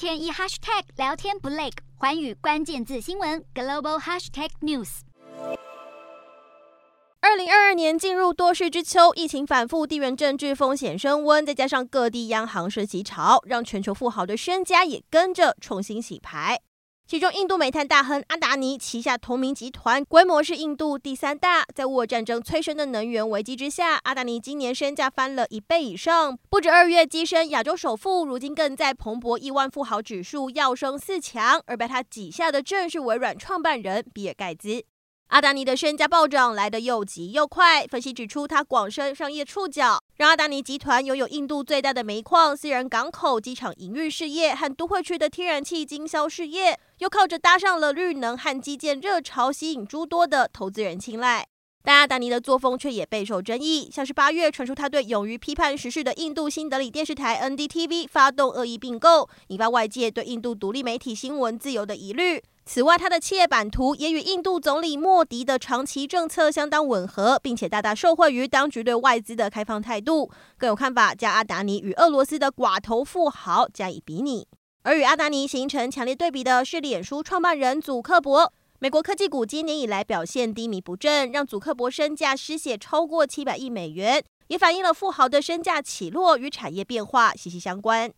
天一 hashtag 聊天不累，环宇关键字新闻 global hashtag news。二零二二年进入多事之秋，疫情反复，地缘政治风险升温，再加上各地央行升息潮，让全球富豪的身家也跟着重新洗牌。其中，印度煤炭大亨阿达尼旗下同名集团规模是印度第三大。在乌俄战争催生的能源危机之下，阿达尼今年身价翻了一倍以上，不止二月跻身亚洲首富，如今更在蓬勃亿万富豪指数跃升四强。而被他挤下的正是微软创办人比尔盖茨。阿达尼的身价暴涨来得又急又快，分析指出，他广深商业触角，让阿达尼集团拥有印度最大的煤矿、私人港口、机场营运事业和都会区的天然气经销事业，又靠着搭上了绿能和基建热潮，吸引诸多的投资人青睐。但阿达尼的作风却也备受争议，像是八月传出他对勇于批判时事的印度新德里电视台 NDTV 发动恶意并购，引发外界对印度独立媒体新闻自由的疑虑。此外，他的企业版图也与印度总理莫迪的长期政策相当吻合，并且大大受惠于当局对外资的开放态度。更有看法将阿达尼与俄罗斯的寡头富豪加以比拟。而与阿达尼形成强烈对比的是，脸书创办人祖克伯。美国科技股今年以来表现低迷不振，让祖克伯身价失血超过七百亿美元，也反映了富豪的身价起落与产业变化息息相关。